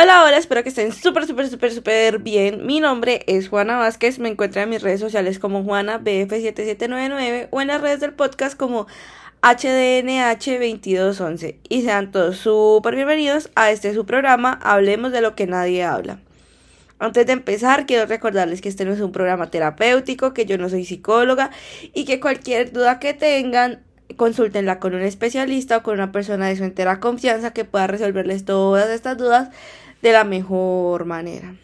Hola, hola, espero que estén súper, súper, súper, súper bien. Mi nombre es Juana Vázquez, me encuentran en mis redes sociales como JuanaBF7799 o en las redes del podcast como HDNH2211. Y sean todos súper bienvenidos a este su programa, Hablemos de lo que nadie habla. Antes de empezar, quiero recordarles que este no es un programa terapéutico, que yo no soy psicóloga y que cualquier duda que tengan consúltenla con un especialista o con una persona de su entera confianza que pueda resolverles todas estas dudas de la mejor manera.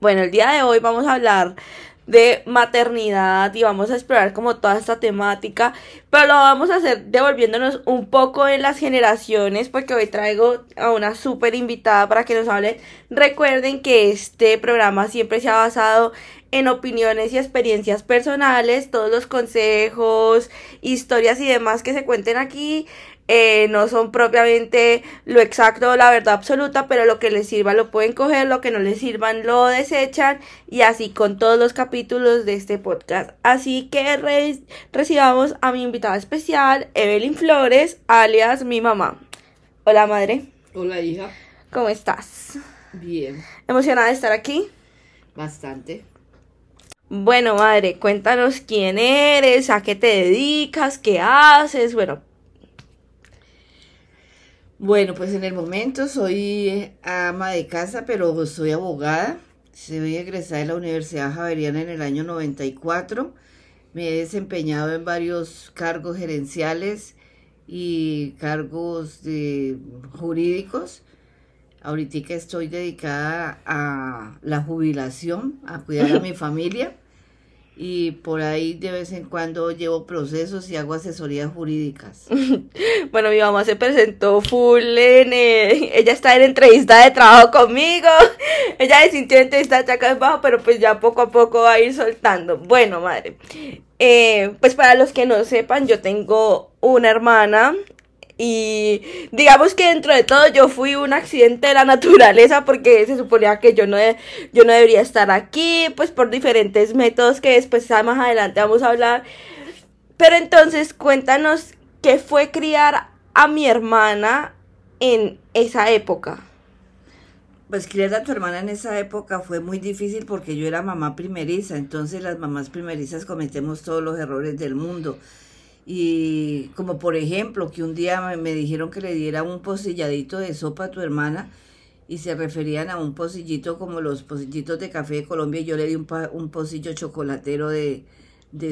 Bueno, el día de hoy vamos a hablar de maternidad y vamos a explorar como toda esta temática, pero lo vamos a hacer devolviéndonos un poco en las generaciones porque hoy traigo a una súper invitada para que nos hable. Recuerden que este programa siempre se ha basado en opiniones y experiencias personales, todos los consejos, historias y demás que se cuenten aquí eh, no son propiamente lo exacto o la verdad absoluta, pero lo que les sirva lo pueden coger, lo que no les sirvan lo desechan y así con todos los capítulos de este podcast. Así que recibamos a mi invitada especial, Evelyn Flores, alias mi mamá. Hola madre. Hola hija. ¿Cómo estás? Bien. ¿Emocionada de estar aquí? Bastante. Bueno, madre, cuéntanos quién eres, a qué te dedicas, qué haces, bueno. Bueno, pues en el momento soy eh, ama de casa, pero soy abogada. Soy egresada de la Universidad Javeriana en el año 94. Me he desempeñado en varios cargos gerenciales y cargos de, jurídicos. Ahorita estoy dedicada a la jubilación, a cuidar a mi familia y por ahí de vez en cuando llevo procesos y hago asesorías jurídicas. bueno, mi mamá se presentó full en, ella está en entrevista de trabajo conmigo, ella se sintió en entrevista de acá abajo, pero pues ya poco a poco va a ir soltando. Bueno, madre, eh, pues para los que no sepan, yo tengo una hermana, y digamos que dentro de todo yo fui un accidente de la naturaleza porque se suponía que yo no, yo no debería estar aquí, pues por diferentes métodos que después más adelante vamos a hablar. Pero entonces cuéntanos qué fue criar a mi hermana en esa época. Pues criar a tu hermana en esa época fue muy difícil porque yo era mamá primeriza, entonces las mamás primerizas cometemos todos los errores del mundo y como por ejemplo que un día me dijeron que le diera un pocilladito de sopa a tu hermana y se referían a un pocillito como los pocillitos de café de Colombia y yo le di un, un pocillo chocolatero de,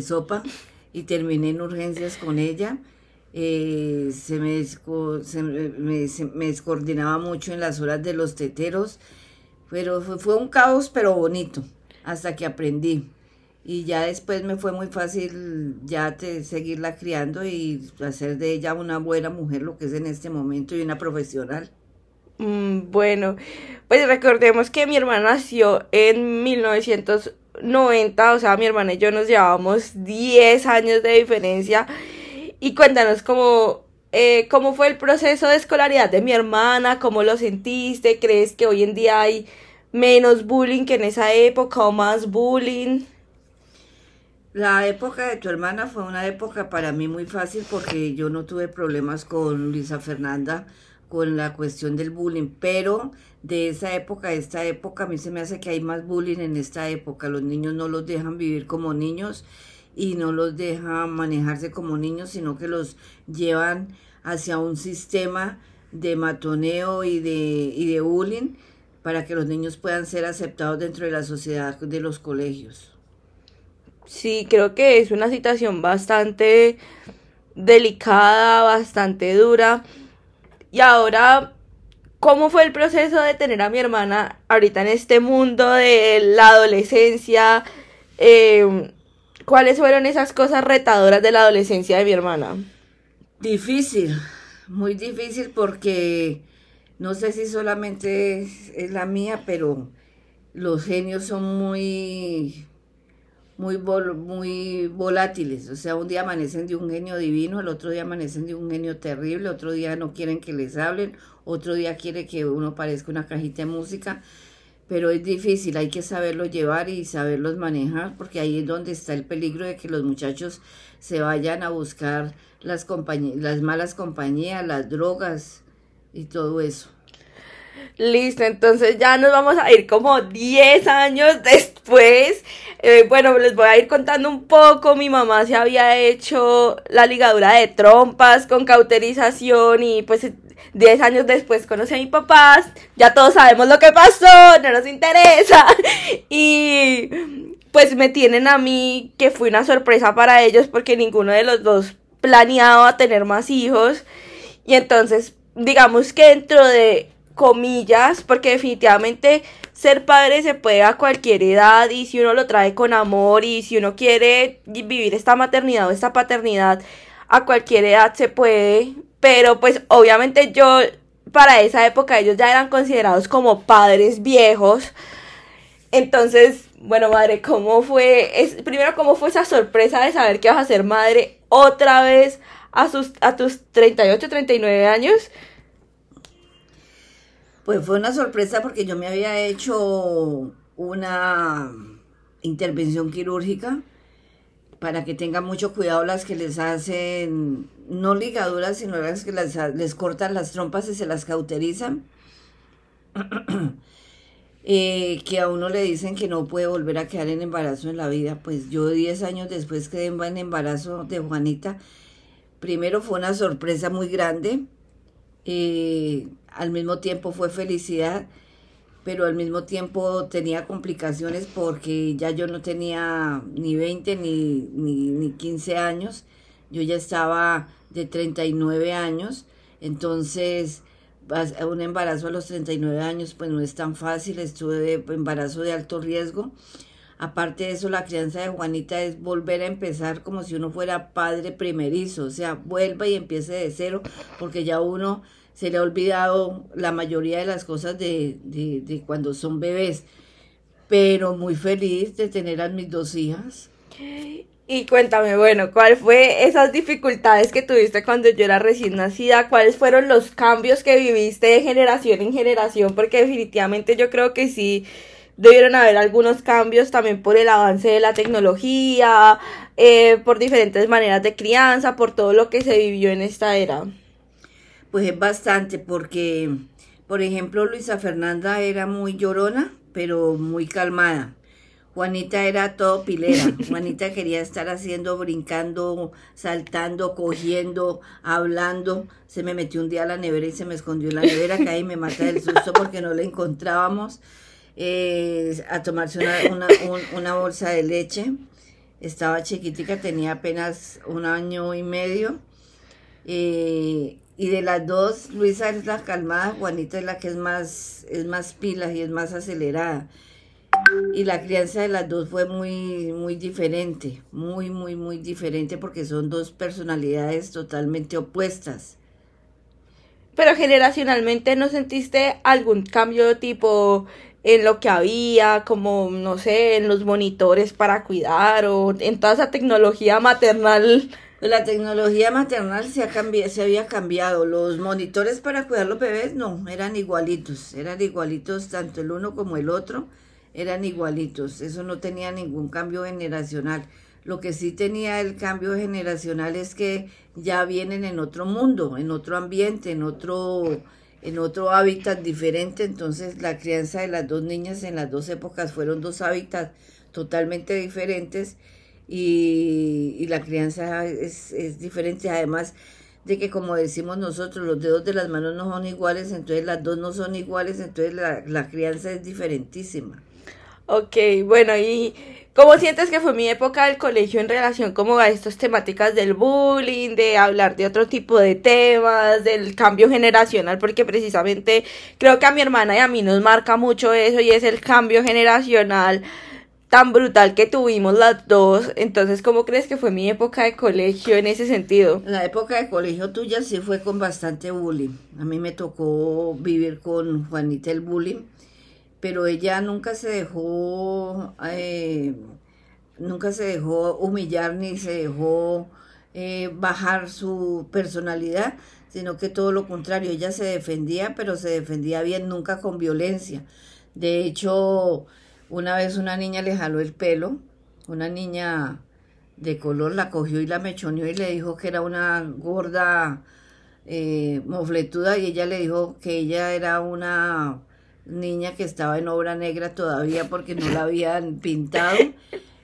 sopa y terminé en urgencias con ella. Eh, se, me, se me, me, descoordinaba mucho en las horas de los teteros, pero fue, fue un caos pero bonito hasta que aprendí y ya después me fue muy fácil ya seguirla criando y hacer de ella una buena mujer, lo que es en este momento, y una profesional. Mm, bueno, pues recordemos que mi hermana nació en 1990, o sea, mi hermana y yo nos llevábamos 10 años de diferencia. Y cuéntanos cómo, eh, cómo fue el proceso de escolaridad de mi hermana, cómo lo sentiste, crees que hoy en día hay menos bullying que en esa época o más bullying. La época de tu hermana fue una época para mí muy fácil porque yo no tuve problemas con Luisa Fernanda con la cuestión del bullying, pero de esa época a esta época a mí se me hace que hay más bullying en esta época. Los niños no los dejan vivir como niños y no los dejan manejarse como niños, sino que los llevan hacia un sistema de matoneo y de, y de bullying para que los niños puedan ser aceptados dentro de la sociedad de los colegios. Sí, creo que es una situación bastante delicada, bastante dura. Y ahora, ¿cómo fue el proceso de tener a mi hermana ahorita en este mundo de la adolescencia? Em, ¿Cuáles fueron esas cosas retadoras de la adolescencia de mi hermana? Difícil, muy difícil porque no sé si solamente es la mía, pero los genios son muy muy, muy volátiles. O sea, un día amanecen de un genio divino, el otro día amanecen de un genio terrible, otro día no quieren que les hablen, otro día quiere que uno parezca una cajita de música. Pero es difícil, hay que saberlo llevar y saberlos manejar, porque ahí es donde está el peligro de que los muchachos se vayan a buscar las, las malas compañías, las drogas y todo eso. Listo, entonces ya nos vamos a ir como 10 años después. Eh, bueno, les voy a ir contando un poco. Mi mamá se había hecho la ligadura de trompas con cauterización y pues 10 años después conocí a mi papá. Ya todos sabemos lo que pasó, no nos interesa. Y pues me tienen a mí, que fue una sorpresa para ellos porque ninguno de los dos planeaba tener más hijos. Y entonces, digamos que dentro de comillas, porque definitivamente ser padre se puede a cualquier edad y si uno lo trae con amor y si uno quiere vivir esta maternidad o esta paternidad a cualquier edad se puede, pero pues obviamente yo para esa época ellos ya eran considerados como padres viejos. Entonces, bueno, madre, ¿cómo fue? Es, primero, ¿cómo fue esa sorpresa de saber que vas a ser madre otra vez a, sus, a tus 38, 39 años? Pues fue una sorpresa porque yo me había hecho una intervención quirúrgica para que tengan mucho cuidado las que les hacen, no ligaduras, sino las que les cortan las trompas y se las cauterizan. Eh, que a uno le dicen que no puede volver a quedar en embarazo en la vida. Pues yo 10 años después quedé en embarazo de Juanita. Primero fue una sorpresa muy grande. Eh, al mismo tiempo fue felicidad, pero al mismo tiempo tenía complicaciones porque ya yo no tenía ni 20 ni, ni, ni 15 años, yo ya estaba de 39 años, entonces un embarazo a los 39 años pues no es tan fácil, estuve de embarazo de alto riesgo. Aparte de eso, la crianza de Juanita es volver a empezar como si uno fuera padre primerizo, o sea, vuelva y empiece de cero, porque ya uno se le ha olvidado la mayoría de las cosas de, de, cuando son bebés. Pero muy feliz de tener a mis dos hijas. Y cuéntame, bueno, ¿cuál fue esas dificultades que tuviste cuando yo era recién nacida? ¿Cuáles fueron los cambios que viviste de generación en generación? Porque definitivamente yo creo que sí debieron haber algunos cambios también por el avance de la tecnología, eh, por diferentes maneras de crianza, por todo lo que se vivió en esta era. Pues es bastante porque, por ejemplo, Luisa Fernanda era muy llorona, pero muy calmada. Juanita era todo pilera. Juanita quería estar haciendo, brincando, saltando, cogiendo, hablando. Se me metió un día a la nevera y se me escondió en la nevera, que ahí me mata del susto porque no la encontrábamos. Eh, a tomarse una, una, bolsa de leche. Estaba chiquitica, tenía apenas un año y medio. Eh, y de las dos, Luisa es la calmada, Juanita es la que es más, es más pila y es más acelerada. Y la crianza de las dos fue muy, muy diferente, muy, muy, muy diferente porque son dos personalidades totalmente opuestas. Pero generacionalmente no sentiste algún cambio tipo en lo que había, como, no sé, en los monitores para cuidar o en toda esa tecnología maternal la tecnología maternal se, ha cambiado, se había cambiado. Los monitores para cuidar los bebés no, eran igualitos. Eran igualitos tanto el uno como el otro. Eran igualitos. Eso no tenía ningún cambio generacional. Lo que sí tenía el cambio generacional es que ya vienen en otro mundo, en otro ambiente, en otro, en otro hábitat diferente. Entonces la crianza de las dos niñas en las dos épocas fueron dos hábitats totalmente diferentes y, la crianza es, es diferente. Además de que, como decimos nosotros, los dedos de las manos no son iguales, entonces las dos no son iguales, entonces la, la crianza es diferentísima. Ok, bueno, y ¿cómo sientes que fue mi época del colegio en relación como a estas temáticas del bullying, de hablar de otro tipo de temas, del cambio generacional? Porque precisamente creo que a mi hermana y a mí nos marca mucho eso y es el cambio generacional tan brutal que tuvimos las dos. Entonces, ¿cómo crees que fue mi época de colegio en ese sentido? La época de colegio tuya sí fue con bastante bullying. A mí me tocó vivir con Juanita el bullying, pero ella nunca se dejó, eh, nunca se dejó humillar ni se dejó eh, bajar su personalidad, sino que todo lo contrario, ella se defendía, pero se defendía bien, nunca con violencia. De hecho, una vez una niña le jaló el pelo, una niña de color la cogió y la mechoneó y le dijo que era una gorda eh, mofletuda y ella le dijo que ella era una niña que estaba en obra negra todavía porque no la habían pintado.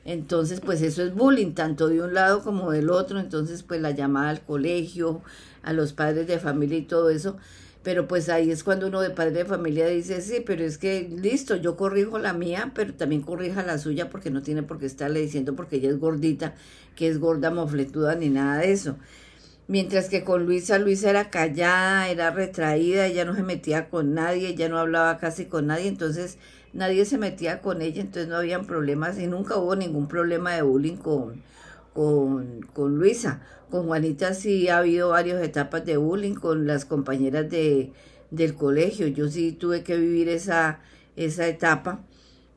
Entonces, pues eso es bullying, tanto de un lado como del otro. Entonces, pues la llamada al colegio, a los padres de familia y todo eso. Pero pues ahí es cuando uno de padre de familia dice, sí, pero es que listo, yo corrijo la mía, pero también corrija la suya porque no tiene por qué estarle diciendo porque ella es gordita, que es gorda, mofletuda, ni nada de eso. Mientras que con Luisa, Luisa era callada, era retraída, ella no se metía con nadie, ella no hablaba casi con nadie, entonces nadie se metía con ella, entonces no habían problemas y nunca hubo ningún problema de bullying con, con, con Luisa. Con Juanita sí ha habido varias etapas de bullying con las compañeras de, del colegio. Yo sí tuve que vivir esa, esa etapa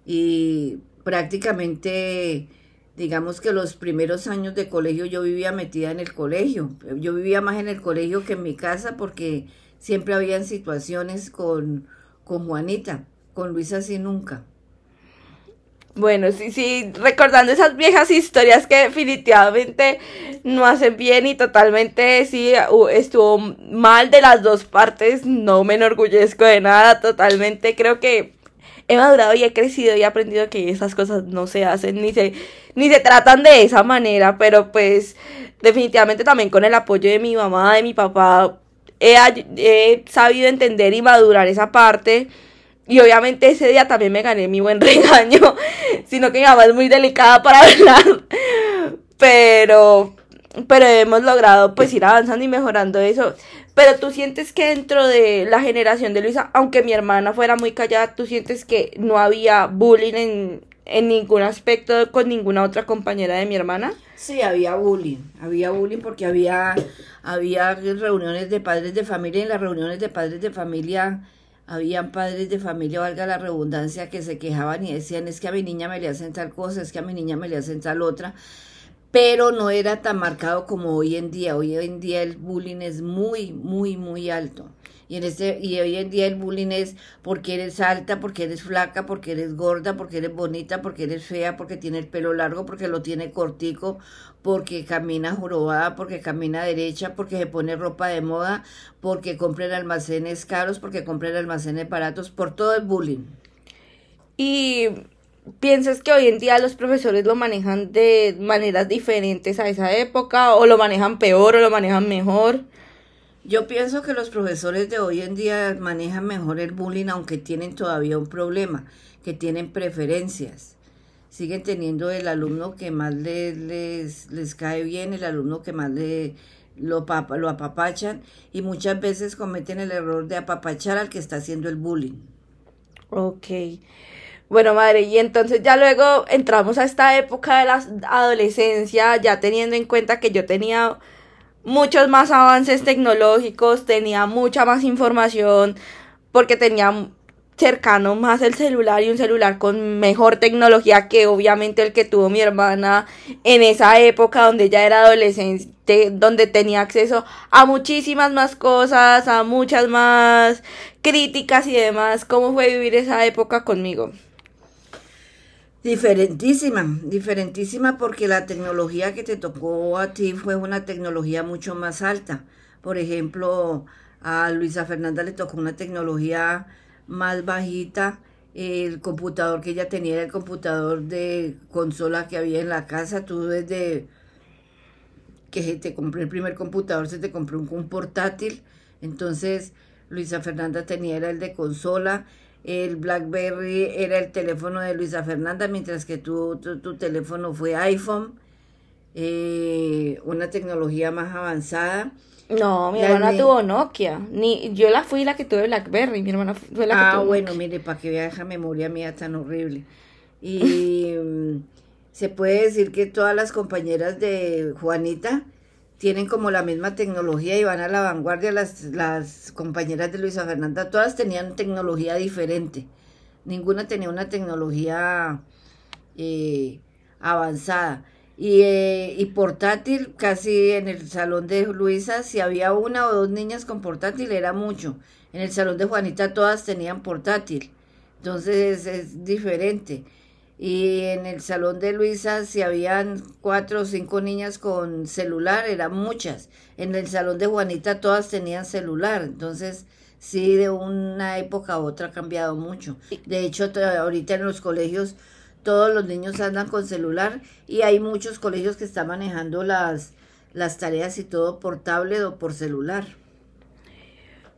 y prácticamente digamos que los primeros años de colegio yo vivía metida en el colegio. Yo vivía más en el colegio que en mi casa porque siempre habían situaciones con, con Juanita, con Luisa sí nunca. Bueno, sí, sí, recordando esas viejas historias que definitivamente no hacen bien y totalmente, sí, estuvo mal de las dos partes, no me enorgullezco de nada, totalmente creo que he madurado y he crecido y he aprendido que esas cosas no se hacen ni se, ni se tratan de esa manera, pero pues definitivamente también con el apoyo de mi mamá, de mi papá, he, he sabido entender y madurar esa parte y obviamente ese día también me gané mi buen regaño, sino que mi mamá es muy delicada para hablar. Pero, pero hemos logrado pues ir avanzando y mejorando eso. Pero tú sientes que dentro de la generación de Luisa, aunque mi hermana fuera muy callada, tú sientes que no había bullying en, en ningún aspecto con ninguna otra compañera de mi hermana. Sí, había bullying, había bullying porque había, había reuniones de padres de familia y en las reuniones de padres de familia habían padres de familia, valga la redundancia, que se quejaban y decían, es que a mi niña me le hacen tal cosa, es que a mi niña me le hacen tal otra, pero no era tan marcado como hoy en día. Hoy en día el bullying es muy, muy, muy alto. Y, en este, y hoy en día el bullying es porque eres alta, porque eres flaca, porque eres gorda, porque eres bonita, porque eres fea, porque tiene el pelo largo, porque lo tiene cortico, porque camina jorobada, porque camina derecha, porque se pone ropa de moda, porque compra en almacenes caros, porque compra en almacenes baratos, por todo el bullying. Y piensas que hoy en día los profesores lo manejan de maneras diferentes a esa época, o lo manejan peor, o lo manejan mejor. Yo pienso que los profesores de hoy en día manejan mejor el bullying, aunque tienen todavía un problema, que tienen preferencias. Siguen teniendo el alumno que más les, les, les cae bien, el alumno que más le, lo, lo apapachan y muchas veces cometen el error de apapachar al que está haciendo el bullying. Ok. Bueno, madre, y entonces ya luego entramos a esta época de la adolescencia, ya teniendo en cuenta que yo tenía muchos más avances tecnológicos, tenía mucha más información, porque tenía cercano más el celular y un celular con mejor tecnología que obviamente el que tuvo mi hermana en esa época donde ella era adolescente, donde tenía acceso a muchísimas más cosas, a muchas más críticas y demás. ¿Cómo fue vivir esa época conmigo? Diferentísima, diferentísima porque la tecnología que te tocó a ti fue una tecnología mucho más alta. Por ejemplo, a Luisa Fernanda le tocó una tecnología más bajita. El computador que ella tenía era el computador de consola que había en la casa. Tú desde que te compré el primer computador, se te compró un, portátil. Entonces, Luisa Fernanda tenía era el de consola el BlackBerry era el teléfono de Luisa Fernanda, mientras que tu, tu, teléfono fue iPhone, eh, una tecnología más avanzada. No, mi hermana tuvo Nokia. Ni, yo la fui la que tuve BlackBerry, mi hermana fue la que ah, tuvo. Ah, bueno, mire, para que vea esa memoria mía tan horrible. Y mm, se puede decir que todas las compañeras de Juanita tienen como la misma tecnología y van a la vanguardia. Las, las compañeras de Luisa Fernanda, todas tenían tecnología diferente. Ninguna tenía una tecnología eh, avanzada. Y, eh, y, portátil, casi en el salón de Luisa, si había una o dos niñas con portátil, era mucho. En el salón de Juanita todas tenían portátil. Entonces es diferente. Y en el salón de Luisa, si habían cuatro o cinco niñas con celular, eran muchas. En el salón de Juanita todas tenían celular. Entonces sí de una época a otra ha cambiado mucho. De hecho, ahorita en los colegios todos los niños andan con celular y hay muchos colegios que están manejando las, las tareas y todo por tablet o por celular.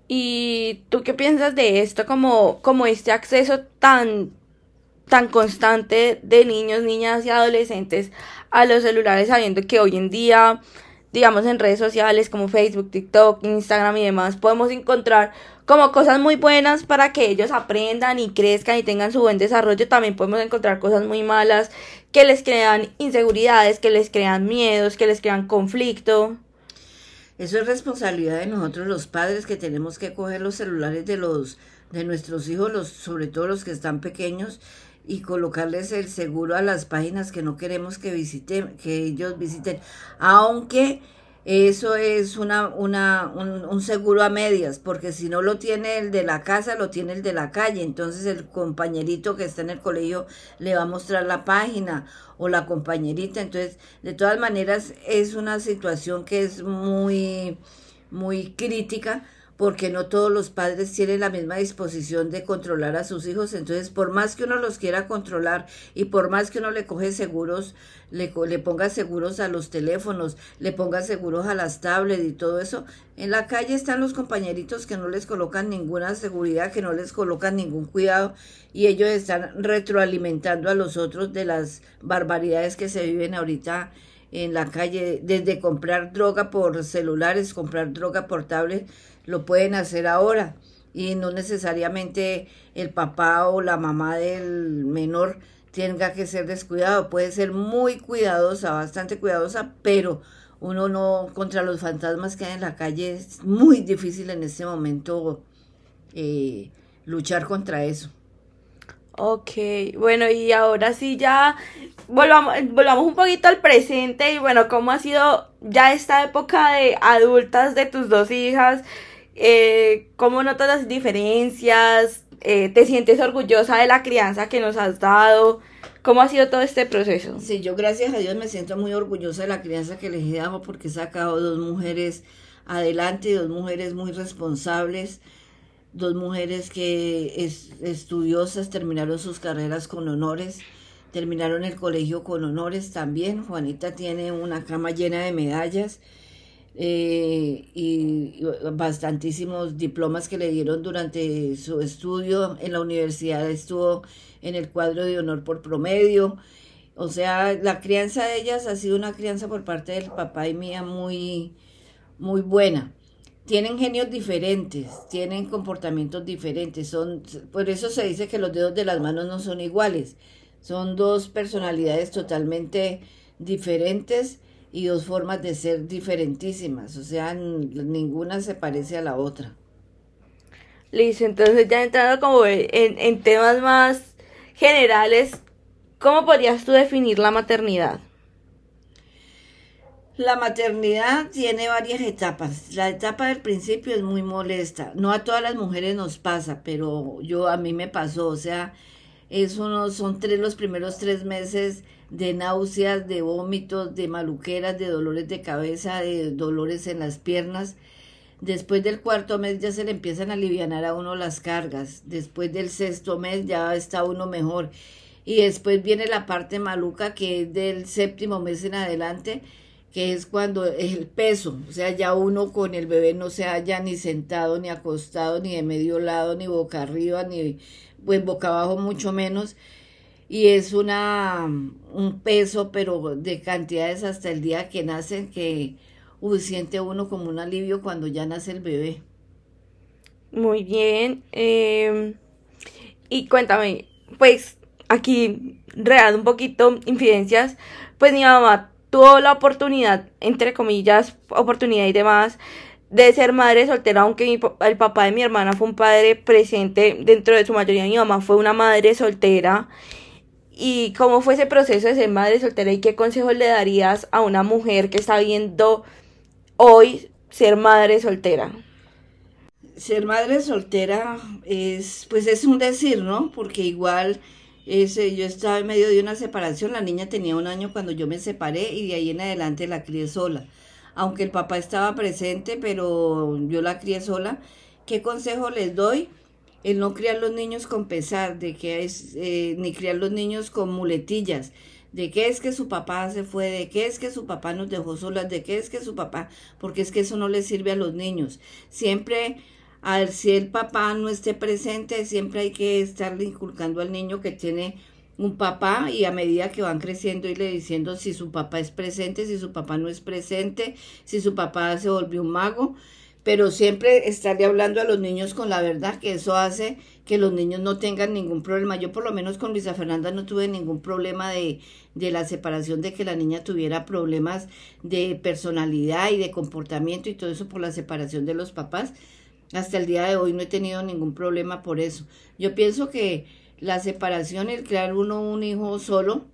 ¿Y tú qué piensas de esto como, como este acceso tan, tan constante de niños, niñas y adolescentes a los celulares, sabiendo que hoy en día, digamos en redes sociales como Facebook, TikTok, Instagram y demás, podemos encontrar como cosas muy buenas para que ellos aprendan y crezcan y tengan su buen desarrollo, también podemos encontrar cosas muy malas que les crean inseguridades, que les crean miedos, que les crean conflicto. Eso es responsabilidad de nosotros los padres que tenemos que coger los celulares de los de nuestros hijos, los, sobre todo los que están pequeños, y colocarles el seguro a las páginas que no queremos que visiten, que ellos visiten, aunque eso es una, una, un, un, seguro a medias, porque si no lo tiene el de la casa, lo tiene el de la calle. Entonces el compañerito que está en el colegio le va a mostrar la página o la compañerita. Entonces, de todas maneras, es una situación que es muy, muy crítica porque no todos los padres tienen la misma disposición de controlar a sus hijos. Entonces, por más que uno los quiera controlar y por más que uno le coge seguros, le, le ponga seguros a los teléfonos, le ponga seguros a las tablets y todo eso, en la calle están los compañeritos que no les colocan ninguna seguridad, que no les colocan ningún cuidado y ellos están retroalimentando a los otros de las barbaridades que se viven ahorita en la calle, desde comprar droga por celulares, comprar droga por tablet, lo pueden hacer ahora y no necesariamente el papá o la mamá del menor tenga que ser descuidado, puede ser muy cuidadosa, bastante cuidadosa, pero uno no, contra los fantasmas que hay en la calle, es muy difícil en este momento eh, luchar contra eso. Ok, bueno, y ahora sí ya volvamos, volvamos un poquito al presente y bueno, ¿cómo ha sido ya esta época de adultas de tus dos hijas? Eh, ¿Cómo notas las diferencias? Eh, ¿Te sientes orgullosa de la crianza que nos has dado? ¿Cómo ha sido todo este proceso? Sí, yo gracias a Dios me siento muy orgullosa de la crianza que les he dado porque he sacado dos mujeres adelante, dos mujeres muy responsables, dos mujeres que es, estudiosas, terminaron sus carreras con honores, terminaron el colegio con honores también. Juanita tiene una cama llena de medallas eh, y bastantísimos diplomas que le dieron durante su estudio en la universidad. Estuvo en el cuadro de honor por promedio. O sea, la crianza de ellas ha sido una crianza por parte del papá y mía muy, muy buena. Tienen genios diferentes, tienen comportamientos diferentes. Son, por eso se dice que los dedos de las manos no son iguales. Son dos personalidades totalmente diferentes y dos formas de ser diferentísimas, o sea, ninguna se parece a la otra. Listo, entonces ya entrando como en, en temas más generales, ¿cómo podrías tú definir la maternidad? La maternidad tiene varias etapas. La etapa del principio es muy molesta. No a todas las mujeres nos pasa, pero yo a mí me pasó. O sea, es uno, son tres los primeros tres meses de náuseas, de vómitos, de maluqueras, de dolores de cabeza, de dolores en las piernas. Después del cuarto mes ya se le empiezan a aliviar a uno las cargas. Después del sexto mes ya está uno mejor. Y después viene la parte maluca que es del séptimo mes en adelante, que es cuando es el peso. O sea, ya uno con el bebé no se halla ni sentado, ni acostado, ni de medio lado, ni boca arriba, ni pues boca abajo mucho menos y es una un peso pero de cantidades hasta el día que nacen que siente uno como un alivio cuando ya nace el bebé. Muy bien. Em, y cuéntame, pues aquí real un poquito infidencias, pues mi mamá tuvo la oportunidad, entre comillas, oportunidad y demás, de ser madre soltera, aunque el papá de mi hermana fue un padre presente dentro de su mayoría, mi mamá fue una madre soltera ¿Y cómo fue ese proceso de ser madre soltera y qué consejo le darías a una mujer que está viendo hoy ser madre soltera? Ser madre soltera es, pues es un decir, ¿no? Porque igual ese, yo estaba en medio de una separación, la niña tenía un año cuando yo me separé y de ahí en adelante la crié sola. Aunque el papá estaba presente, pero yo la crié sola ¿qué consejo les doy? El no criar los niños con pesar, de que es, eh, ni criar los niños con muletillas, de qué es que su papá se fue, de qué es que su papá nos dejó solas, de qué es que su papá, porque es que eso no le sirve a los niños. Siempre, al si el papá no esté presente, siempre hay que estarle inculcando al niño que tiene un papá y a medida que van creciendo irle diciendo si su papá es presente, si su papá no es presente, si su papá se volvió un mago, pero siempre estarle hablando a los niños con la verdad, que eso hace que los niños no tengan ningún problema. Yo por lo menos con Luisa Fernanda no tuve ningún problema de, de la separación, de que la niña tuviera problemas de personalidad y de comportamiento y todo eso por la separación de los papás. Hasta el día de hoy no he tenido ningún problema por eso. Yo pienso que la separación, el crear uno un hijo solo,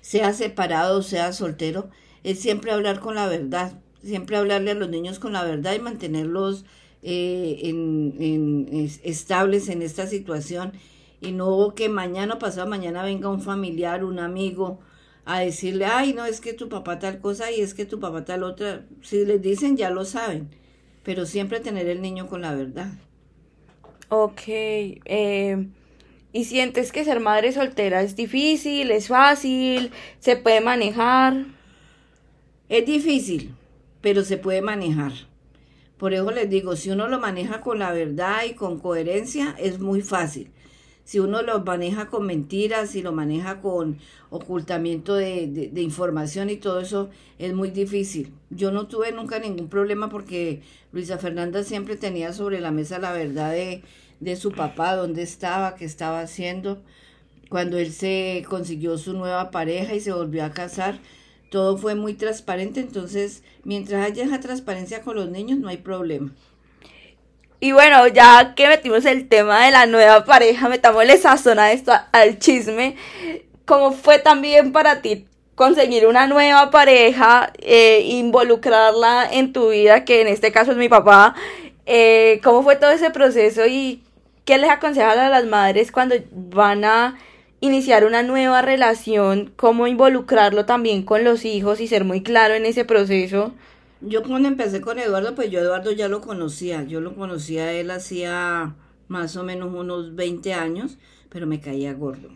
sea separado, sea soltero, es siempre hablar con la verdad, siempre hablarle a los niños con la verdad y mantenerlos eh, en, estables en esta situación y no que mañana o pasado mañana venga un familiar, un amigo a decirle, ay, no, es que tu papá tal cosa y es que tu papá tal otra. Si les dicen, ya lo saben, pero siempre tener el niño con la verdad. Ok, eh, ¿y sientes que ser madre soltera es difícil, es fácil, se puede manejar? Es difícil, pero se puede manejar. Por eso les digo, si uno lo maneja con la verdad y con coherencia, es muy fácil. Si uno lo maneja con mentiras, si lo maneja con ocultamiento de, de, información y todo eso, es muy difícil. Yo no tuve nunca ningún problema porque Luisa Fernanda siempre tenía sobre la mesa la verdad de, de su papá, dónde estaba, qué estaba haciendo. Cuando él se consiguió su nueva pareja y se volvió a casar, todo fue muy transparente, entonces mientras haya esa transparencia con los niños no hay problema. Y bueno, ya que metimos el tema de la nueva pareja, metámosle sazón a esto, al chisme. ¿Cómo fue también para ti conseguir una nueva pareja, eh, involucrarla en tu vida, que en este caso es mi papá? Eh, ¿Cómo fue todo ese proceso y qué les aconsejas a las madres cuando van a iniciar una nueva relación, cómo involucrarlo también con los hijos y ser muy claro en ese proceso. Yo cuando empecé con Eduardo, pues yo Eduardo ya lo conocía, yo lo conocía él hacía más o menos unos 20 años, pero me caía gordo.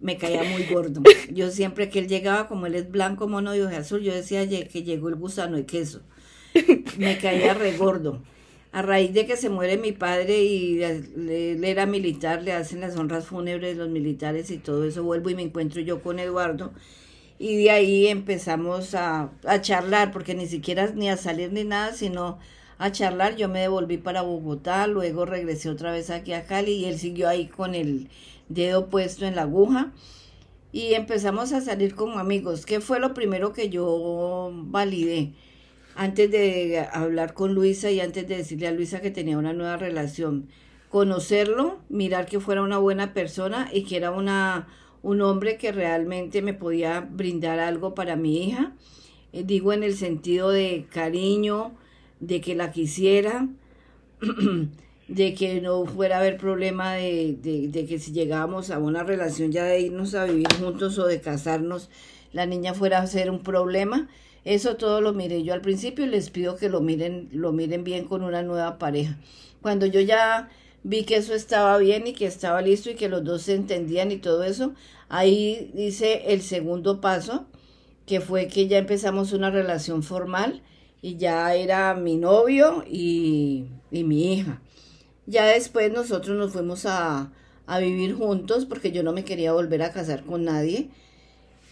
me caía muy gordo. Yo siempre que él llegaba, como él es blanco, mono y ojo azul, yo decía que llegó el gusano de queso. Me caía re gordo a raíz de que se muere mi padre y él era militar, le hacen las honras fúnebres los militares y todo eso, vuelvo y me encuentro yo con Eduardo. Y de ahí empezamos a, a charlar, porque ni siquiera ni a salir ni nada, sino a charlar. Yo me devolví para Bogotá, luego regresé otra vez aquí a Cali y él siguió ahí con el dedo puesto en la aguja. Y empezamos a salir como amigos. ¿Qué fue lo primero que yo validé? antes de hablar con Luisa y antes de decirle a Luisa que tenía una nueva relación. Conocerlo, mirar que fuera una buena persona y que era una, un hombre que realmente me podía brindar algo para mi hija. Eh, digo en el sentido de cariño, de que la quisiera, de que no fuera a haber problema de, de, que si llegábamos a una relación ya de irnos a vivir juntos o de casarnos, la niña fuera a ser un problema eso todo lo miré yo al principio y les pido que lo miren, lo miren bien con una nueva pareja. Cuando yo ya vi que eso estaba bien y que estaba listo y que los dos se entendían y todo eso, ahí hice el segundo paso, que fue que ya empezamos una relación formal y ya era mi novio y, y mi hija. Ya después nosotros nos fuimos a, a vivir juntos porque yo no me quería volver a casar con nadie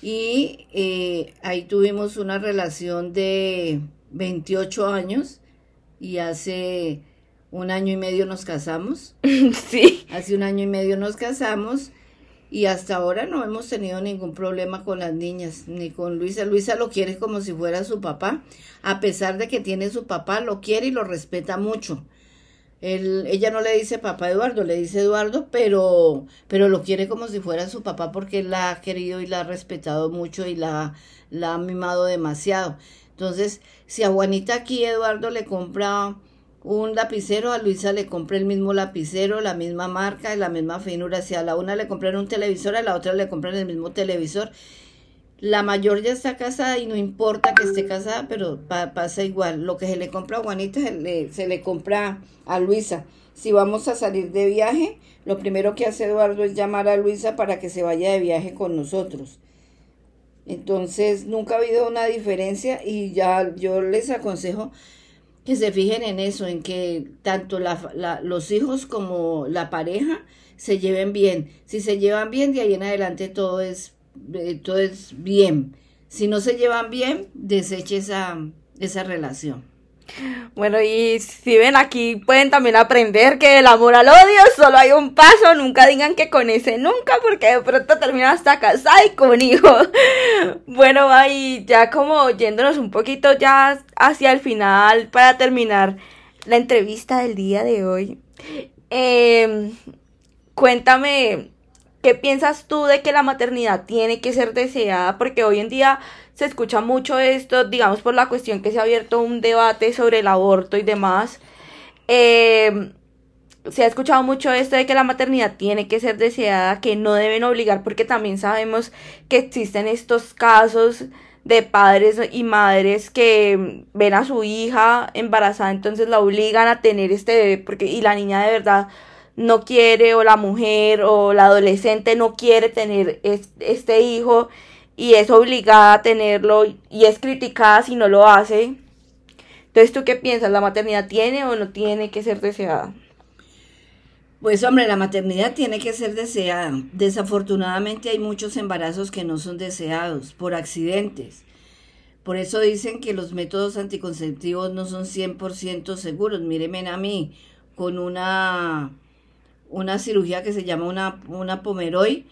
y eh, ahí tuvimos una relación de 28 años y hace un año y medio nos casamos. Sí. Hace un año y medio nos casamos y hasta ahora no hemos tenido ningún problema con las niñas, ni con Luisa. Luisa lo quiere como si fuera su papá, a pesar de que tiene su papá, lo quiere y lo respeta mucho ella no le dice papá Eduardo, le dice Eduardo, pero, pero lo quiere como si fuera su papá porque él la ha querido y la ha respetado mucho y la, la ha mimado demasiado. Entonces, si a Juanita aquí Eduardo le compra un lapicero, a Luisa le compra el mismo lapicero, la misma marca y la misma finura. Si a la una le compran un televisor, a la otra le compran el mismo televisor. La mayor ya está casada y no importa que esté casada, pero pasa igual. Lo que se le compra a Juanita se le compra a Luisa. Si vamos a salir de viaje, lo primero que hace Eduardo es llamar a Luisa para que se vaya de viaje con nosotros. Entonces, nunca ha habido una diferencia y ya yo les aconsejo que se fijen en eso, en que tanto la, los hijos como la pareja se lleven bien. Si se llevan bien, de ahí en adelante todo es, eh, todo es bien. Si no se llevan bien, deseche esa, esa relación. Bueno, y si ven aquí pueden también aprender que el amor al odio solo hay un paso, nunca digan que con ese nunca, porque de pronto termina hasta casada y con hijos. Bueno, ahí ya como yéndonos un poquito ya hacia el final para terminar la entrevista del día de hoy. Em, cuéntame, ¿qué piensas tú de que la maternidad tiene que ser deseada? Porque hoy en día se escucha mucho esto, digamos por la cuestión que se ha abierto un debate sobre el aborto y demás. Eh, se ha escuchado mucho esto de que la maternidad tiene que ser deseada, que no deben obligar, porque también sabemos que existen estos casos de padres y madres que ven a su hija embarazada, entonces la obligan a tener este bebé, porque y la niña de verdad no quiere, o la mujer, o la adolescente no quiere tener este hijo, y es obligada a tenerlo y es criticada si no lo hace. Entonces, ¿tú qué piensas? ¿La maternidad tiene o no tiene que ser deseada? Pues hombre, la maternidad tiene que ser deseada. Desafortunadamente hay muchos embarazos que no son deseados por accidentes. Por eso dicen que los métodos anticonceptivos no son 100% seguros. Mírenme a mí con una, una cirugía que se llama una, una pomeroy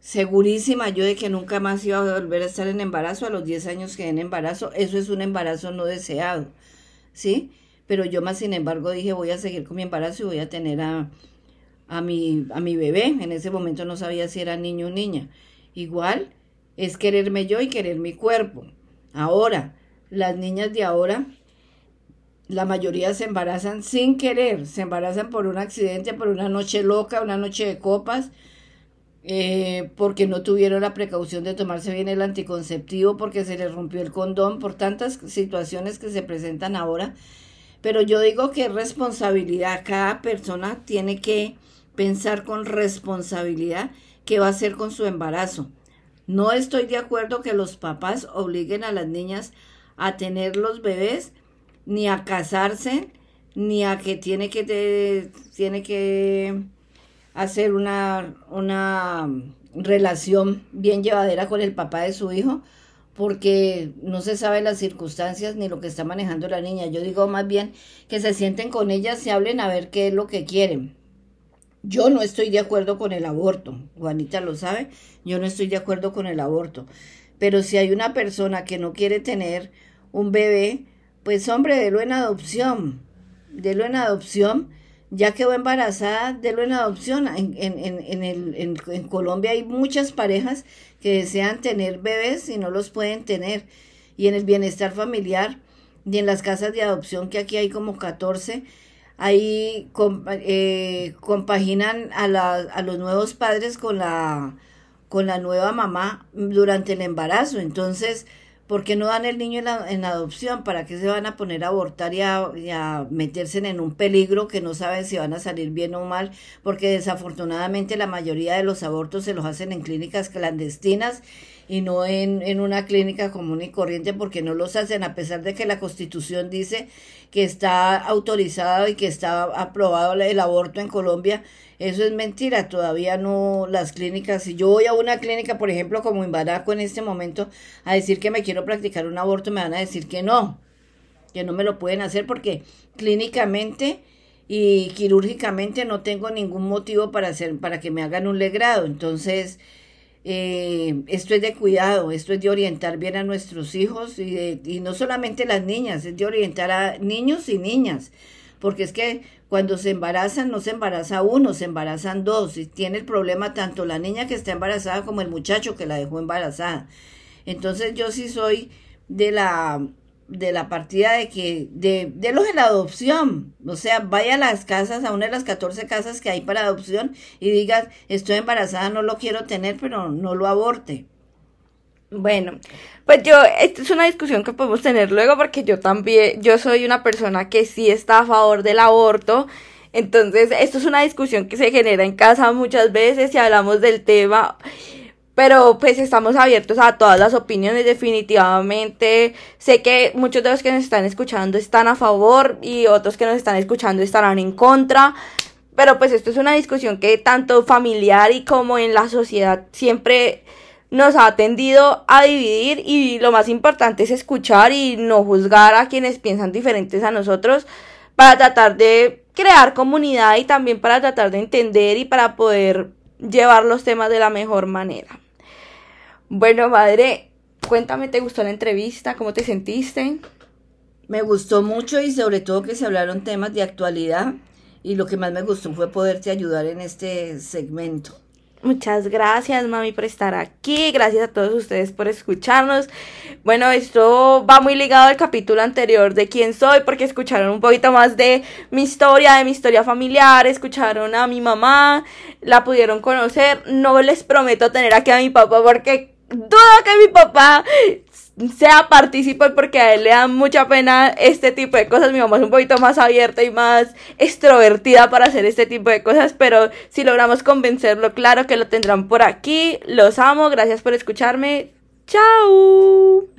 segurísima yo de que nunca más iba a volver a estar en embarazo a los 10 años que en embarazo. Eso es un embarazo no deseado, ¿sí? Pero yo más sin embargo dije voy a seguir con mi embarazo y voy a tener a, a, mi, a mi bebé. En ese momento no sabía si era niño o niña. Igual es quererme yo y querer mi cuerpo. Ahora, las niñas de ahora, la mayoría se embarazan sin querer, se embarazan por un accidente, por una noche loca, una noche de copas, eh, porque no tuvieron la precaución de tomarse bien el anticonceptivo, porque se les rompió el condón, por tantas situaciones que se presentan ahora. Pero yo digo que responsabilidad, cada persona tiene que pensar con responsabilidad qué va a hacer con su embarazo. No estoy de acuerdo que los papás obliguen a las niñas a tener los bebés, ni a casarse, ni a que tiene que, tiene que hacer una, una relación bien llevadera con el papá de su hijo, porque no se sabe las circunstancias ni lo que está manejando la niña. Yo digo más bien que se sienten con ellas, se hablen a ver qué es lo que quieren. Yo no estoy de acuerdo con el aborto, Juanita lo sabe, yo no estoy de acuerdo con el aborto. Pero si hay una persona que no quiere tener un bebé, pues hombre, délo en adopción, délo en adopción ya quedó embarazada, délo en adopción. En, en, en, el, en, Colombia hay muchas parejas que desean tener bebés y no los pueden tener. Y en el bienestar familiar y en las casas de adopción, que aquí hay como 14, ahí eh, compaginan a, a los nuevos padres con la, con la nueva mamá durante el embarazo. Entonces, ¿Por qué no dan el niño en, adopción? ¿Para qué se van a poner a abortar y a, meterse en un peligro que no saben si van a salir bien o mal? Porque desafortunadamente la mayoría de los abortos se los hacen en clínicas clandestinas y no en, en una clínica común y corriente porque no los hacen a pesar de que la constitución dice que está autorizado y que está aprobado el aborto en Colombia eso es mentira, todavía no las clínicas. Si yo voy a una clínica, por ejemplo, como en Baraco en este momento, a decir que me quiero practicar un aborto, me van a decir que no, que no me lo pueden hacer porque clínicamente y quirúrgicamente no tengo ningún motivo para hacer, para que me hagan un legrado. Entonces, eh, esto es de cuidado, esto es de orientar bien a nuestros hijos y, y no solamente las niñas, es de orientar a niños y niñas porque es que cuando se embarazan no se embaraza uno, se embarazan dos y tiene el problema tanto la niña que está embarazada como el muchacho que la dejó embarazada. Entonces yo sí soy de la de la partida de que de, de los de la adopción, o sea, vaya a las casas, a una de las 14 casas que hay para adopción y diga, estoy embarazada, no lo quiero tener, pero no lo aborte. Bueno, pues yo, esta es una discusión que podemos tener luego porque yo también, yo soy una persona que sí está a favor del aborto. Entonces, esto es una discusión que se genera en casa muchas veces y hablamos del tema. Pero pues estamos abiertos a todas las opiniones definitivamente. Sé que muchos de los que nos están escuchando están a favor y otros que nos están escuchando estarán en contra. Pero pues esto es una discusión que tanto familiar y como en la sociedad siempre nos ha tendido a dividir y lo más importante es escuchar y no juzgar a quienes piensan diferentes a nosotros para tratar de crear comunidad y también para tratar de entender y para poder llevar los temas de la mejor manera. Bueno, madre, cuéntame, ¿te gustó la entrevista? ¿Cómo te sentiste? Me gustó mucho y sobre todo que se hablaron temas de actualidad y lo que más me gustó fue poderte ayudar en este segmento. Muchas gracias, mami, por estar aquí. Gracias a todos ustedes por escucharnos. Bueno, esto va muy ligado al capítulo anterior de quién soy, porque escucharon un poquito más de mi historia, de mi historia familiar, escucharon a mi mamá, la pudieron conocer. No les prometo tener aquí a mi papá porque dudo que mi papá sea partícipe porque a él le da mucha pena este tipo de cosas. Mi mamá es un poquito más abierta y más extrovertida para hacer este tipo de cosas, pero si logramos convencerlo, claro que lo tendrán por aquí. Los amo, gracias por escucharme. Chao.